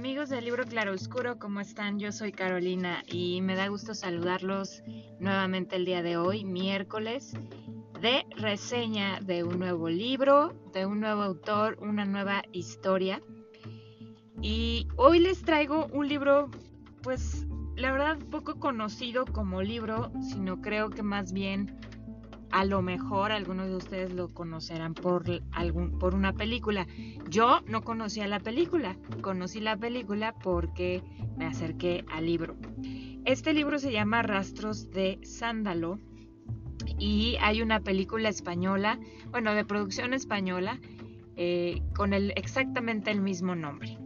Amigos del libro Claroscuro, ¿cómo están? Yo soy Carolina y me da gusto saludarlos nuevamente el día de hoy, miércoles, de reseña de un nuevo libro, de un nuevo autor, una nueva historia. Y hoy les traigo un libro, pues la verdad poco conocido como libro, sino creo que más bien a lo mejor algunos de ustedes lo conocerán por, algún, por una película. Yo no conocía la película, conocí la película porque me acerqué al libro. Este libro se llama Rastros de Sándalo y hay una película española, bueno, de producción española, eh, con el, exactamente el mismo nombre.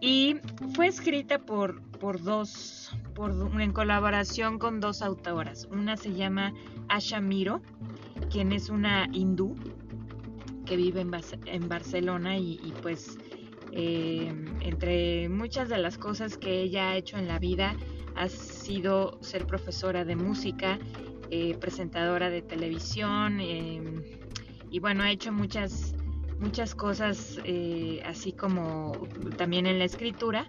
Y fue escrita por, por dos, por, en colaboración con dos autoras. Una se llama Asha Miro, quien es una hindú que vive en, Barcelona y, pues eh, entre muchas de las cosas que ella ha hecho en la vida ha sido ser profesora de música, eh, presentadora de televisión em, y bueno, ha hecho muchas muchas cosas eh, así como también en la escritura.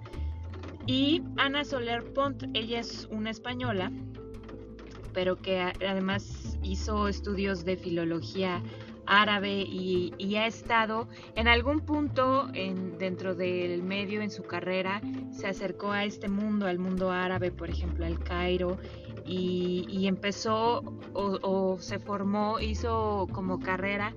Y Ana Soler Pont, ella es una española, pero que además hizo estudios de filología árabe y, ha estado en algún punto en, dentro del medio en su carrera, se acercó a este mundo, al mundo árabe, por ejemplo, al Cairo, y, empezó o, o, se formó, hizo como carrera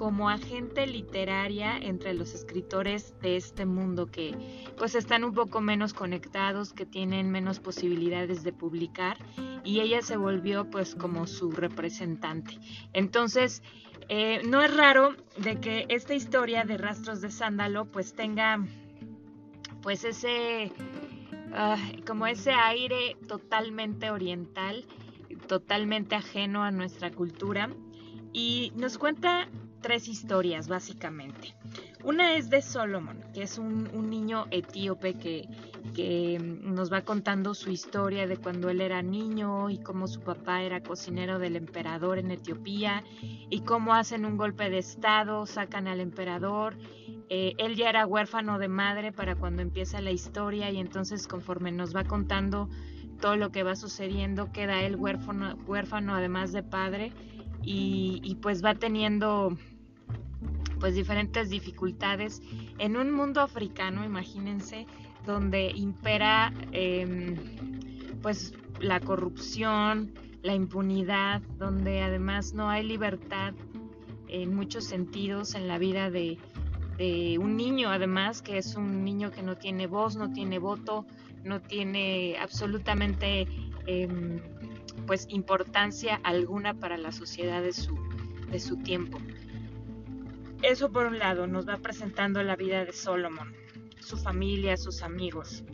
como agente literaria entre los escritores de este mundo que pues están un poco menos conectados, que tienen menos posibilidades de publicar y ella se volvió pues como su representante. Entonces, eh, no es raro de que esta historia de rastros de sándalo pues tenga pues ese ah, como ese aire totalmente oriental, totalmente ajeno a nuestra cultura y nos cuenta tres historias básicamente. Una es de Solomon, que es un, niño etíope que, que, nos va contando su historia de cuando él era niño y cómo su papá era cocinero del emperador en Etiopía y cómo hacen un golpe de estado, sacan al emperador. Eh, él ya era huérfano de madre para cuando empieza la historia y entonces conforme nos va contando todo lo que va sucediendo, queda él huérfano, huérfano además de padre y pues va teniendo pues diferentes dificultades en un mundo africano, imagínense, donde impera em, pues la corrupción, la impunidad, donde además no hay libertad en muchos sentidos en la vida de, un niño, además que es un niño que no tiene voz, no tiene voto, no tiene absolutamente em, pues importancia alguna para la sociedad de su, de su tiempo. Eso por un lado nos va presentando la vida de Solomon, su familia, sus amigos.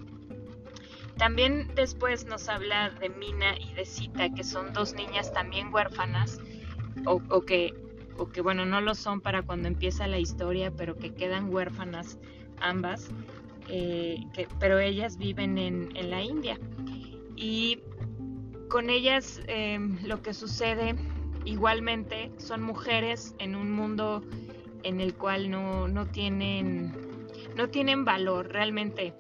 También después nos habla de Mina y de Sita, que son dos niñas también huérfanas, o, que, o que, bueno, no lo son para cuando empieza la historia, pero que quedan huérfanas ambas, eh, pero ellas viven en, en, la India. Y con ellas eh, lo que sucede igualmente son mujeres en un mundo en el cual no, no, tienen, no tienen valor realmente.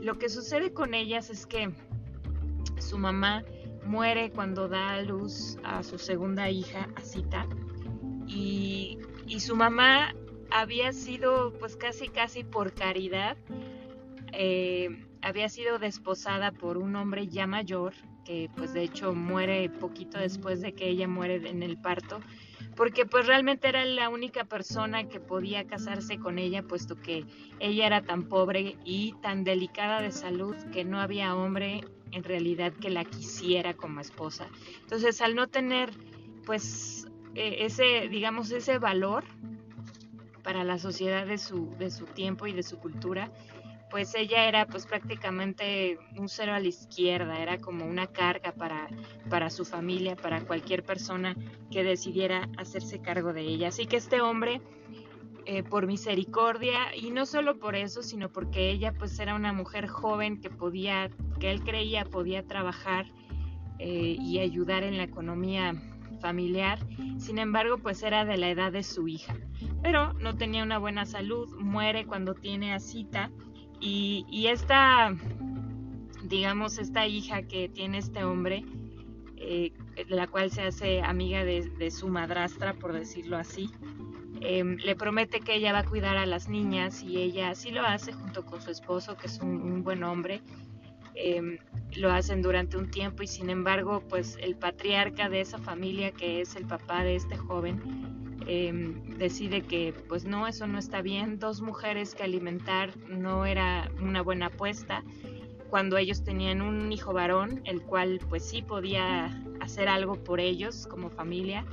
Lo que sucede con ellas es que su mamá muere cuando da a luz a su segunda hija, Asita, y, y su mamá había sido pues casi casi por caridad, eh, había sido desposada por un hombre ya mayor, que pues de hecho muere poquito después de que ella muere en el parto, porque pues realmente era la única persona que podía casarse con ella, puesto que ella era tan pobre y tan delicada de salud que no había hombre en realidad que la quisiera como esposa. Entonces, al no tener pues e, ese, digamos, ese valor para la sociedad de su, de su tiempo y de su cultura, pues ella era pues prácticamente un cero a la izquierda, era como una carga para, para su familia, para cualquier persona que decidiera hacerse cargo de ella. Así que este hombre, eh, por misericordia, y no solo por eso, sino porque ella pues era una mujer joven que podía, que él creía podía trabajar eh, y ayudar en la economía familiar, sin embargo pues era de la edad de su hija, pero no tenía una buena salud, muere cuando tiene a cita Y, esta, digamos, esta hija que tiene este hombre, eh, la cual se hace amiga de, su madrastra, por decirlo así, em, le promete que ella va a cuidar a las niñas y ella así lo hace junto con su esposo, que es un, buen hombre. Em, lo hacen durante un tiempo y sin embargo, pues el patriarca de esa familia, que es el papá de este joven, Em, decide que pues no, eso no está bien, dos mujeres que alimentar no era una buena apuesta, cuando ellos tenían un hijo varón, el cual pues sí podía hacer algo por ellos como familia.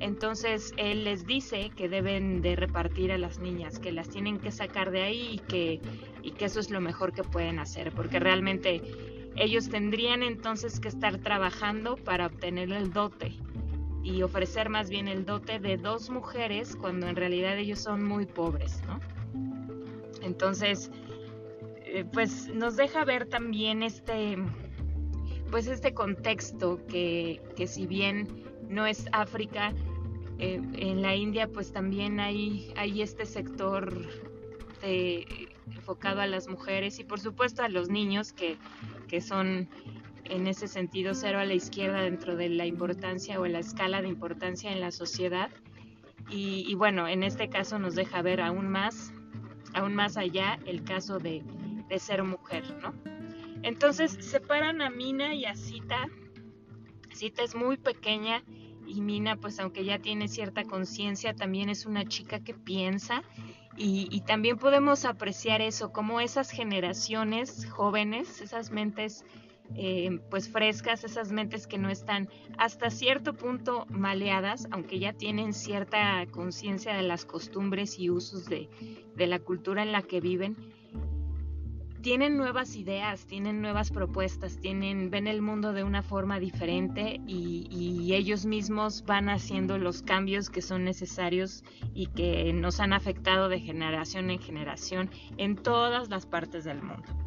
Entonces él les dice que deben de repartir a las niñas, que las tienen que sacar de ahí y que, y que eso es lo mejor que pueden hacer, porque realmente ellos tendrían entonces que estar trabajando para obtener el dote y ofrecer más bien el dote de dos mujeres cuando en realidad ellos son muy pobres, ¿no? Entonces, eh, pues nos deja ver también este, pues este contexto que, que si bien no es África, eh, en la India pues también hay, hay este sector enfocado a las mujeres y por supuesto a los niños que, que son en ese sentido cero a la izquierda dentro de la importancia o la escala de importancia en la sociedad. Y, bueno, en este caso nos deja ver aún más, aún más allá el caso de, de ser mujer, ¿no? Entonces separan a Mina y a Cita. Cita es muy pequeña y Mina, pues aunque ya tiene cierta conciencia, también es una chica que piensa y, y, también podemos apreciar eso, como esas generaciones jóvenes, esas mentes eh, pues frescas, esas mentes que no están hasta cierto punto maleadas, aunque ya tienen cierta conciencia de las costumbres y usos de, la cultura en la que viven, tienen nuevas ideas, tienen nuevas propuestas, tienen, ven el mundo de una forma diferente y, ellos mismos van haciendo los cambios que son necesarios y que nos han afectado de generación en generación en todas las partes del mundo.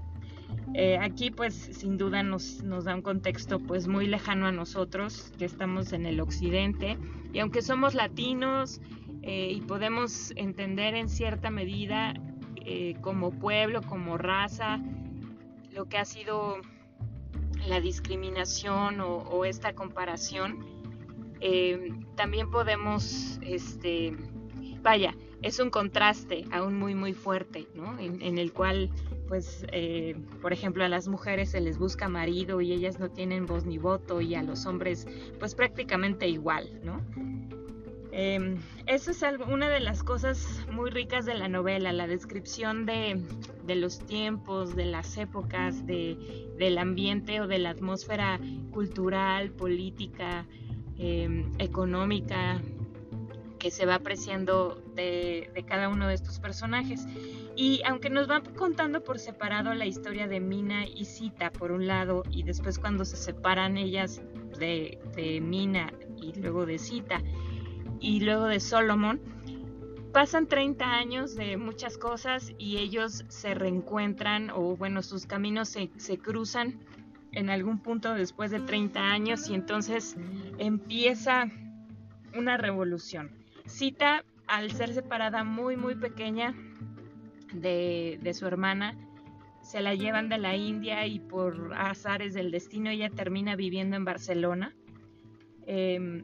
Eh, aquí pues sin duda nos, nos, da un contexto pues muy lejano a nosotros que estamos en el occidente y aunque somos latinos eh, y podemos entender en cierta medida eh, como pueblo, como raza, lo que ha sido la discriminación o, esta comparación, también podemos, este, vaya, es un contraste aún muy muy fuerte, ¿no? en el cual pues, eh, por ejemplo, a las mujeres se les busca marido y ellas no tienen voz ni voto y a los hombres, pues prácticamente igual, ¿no? Em, eso es algo, una de las cosas muy ricas de la novela, la descripción de, los tiempos, de las épocas, de, del ambiente o de la atmósfera cultural, política, em, económica, que se va apreciando de, cada uno de estos personajes. Y aunque nos van contando por separado la historia de Mina y Sita por un lado, y después cuando se separan ellas de, de Mina y luego de Sita, y luego de Solomon, pasan 30 años de muchas cosas y ellos se reencuentran o bueno, sus caminos se, se cruzan en algún punto después de 30 años y entonces empieza una revolución. Cita, al ser separada muy, muy pequeña de, su hermana, se la llevan de la India y por azares del destino ella termina viviendo en Barcelona. Em,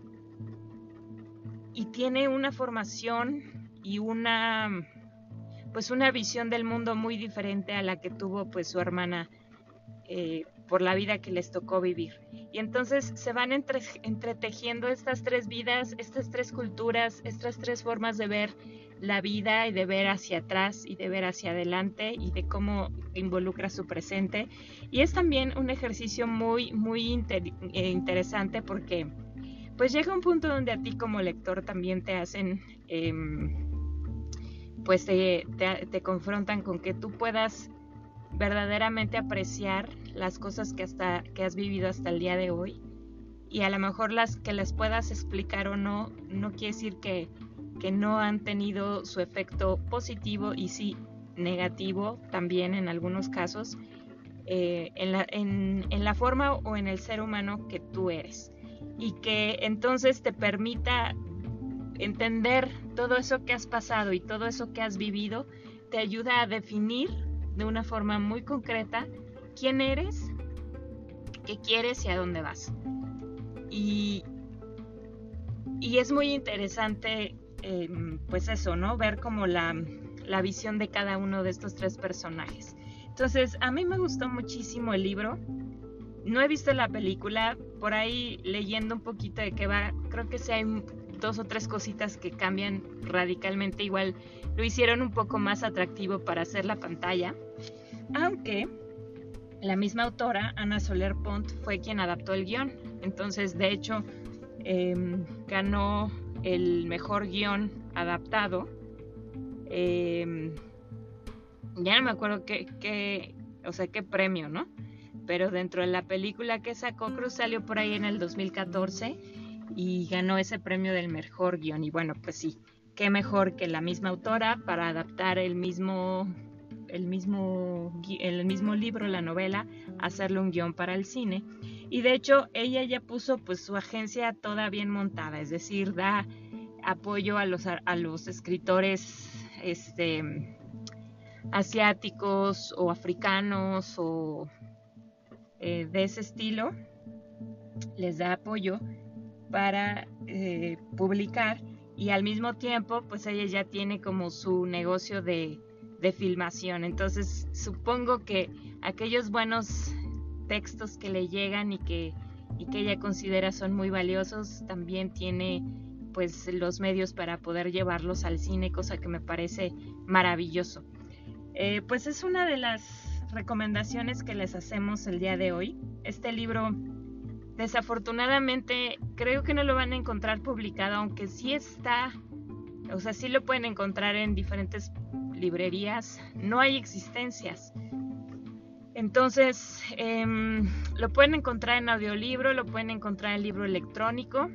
y tiene una formación y una pues una visión del mundo muy diferente a la que tuvo pues su hermana eh, por la vida que les tocó vivir. Y entonces se van entretejiendo estas tres vidas, estas tres culturas, estas tres formas de ver la vida y de ver hacia atrás y de ver hacia adelante y de cómo involucra su presente. Y es también un ejercicio muy, muy eh, interesante porque pues llega un punto donde a ti como lector también te hacen, em, pues te, te confrontan con que tú puedas verdaderamente apreciar las cosas que hasta que has vivido hasta el día de hoy. Y a lo mejor las que les puedas explicar o no no quiere decir que, que no han tenido su efecto positivo y sí negativo también en algunos casos eh, en, la, en, en la forma o en el ser humano que tú eres. Y que entonces te permita entender todo eso que has pasado y todo eso que has vivido te ayuda a definir de una forma muy concreta quién eres, qué quieres y a dónde vas. Y, y es muy interesante, em, pues eso, ¿no? Ver como la, la visión de cada uno de estos tres personajes. Entonces, a mí me gustó muchísimo el libro. No he visto la película, por ahí leyendo un poquito de qué va, creo que sí hay dos o tres cositas que cambian radicalmente. Igual lo hicieron un poco más atractivo para hacer la pantalla. Aunque la misma autora, Ana Soler Pont, fue quien adaptó el guion. Entonces, de hecho, em, ganó el mejor guion adaptado. Em, ya no me acuerdo qué, o sea, qué premio, ¿no? Pero dentro de la película que sacó Cruz salió por ahí en el 2014 y ganó ese premio del mejor guion. Y bueno, pues sí, qué mejor que la misma autora para adaptar el mismo el mismo, el mismo libro, la novela, hacerle un guion para el cine. Y de hecho, ella ya puso pues su agencia toda bien montada, es decir, da apoyo a los, a los escritores este, asiáticos o africanos o eh, de ese estilo, les da apoyo para eh, publicar y al mismo tiempo pues ella ya tiene como su negocio de de filmación. Entonces, supongo que aquellos buenos textos que le llegan y que, y que ella considera son muy valiosos, también tiene pues los medios para poder llevarlos al cine, cosa que me parece maravilloso. Eh, pues es una de las recomendaciones que les hacemos el día de hoy. Este libro, desafortunadamente, creo que no lo van a encontrar publicado, aunque sí está, o sea, sí lo pueden encontrar en diferentes librerías, no hay existencias. Entonces, em, lo pueden encontrar en audiolibro, lo pueden encontrar en libro electrónico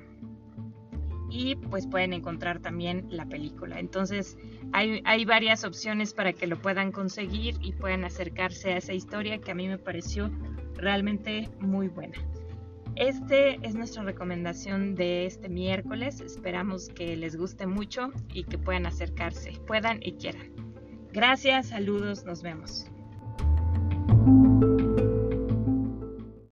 y pues pueden encontrar también la película. Entonces, hay, hay varias opciones para que lo puedan conseguir y puedan acercarse a esa historia que a mí me pareció realmente muy buena. Este es nuestra recomendación de este miércoles. Esperamos que les guste mucho y que puedan acercarse, puedan y quieran. Gracias, saludos, nos vemos.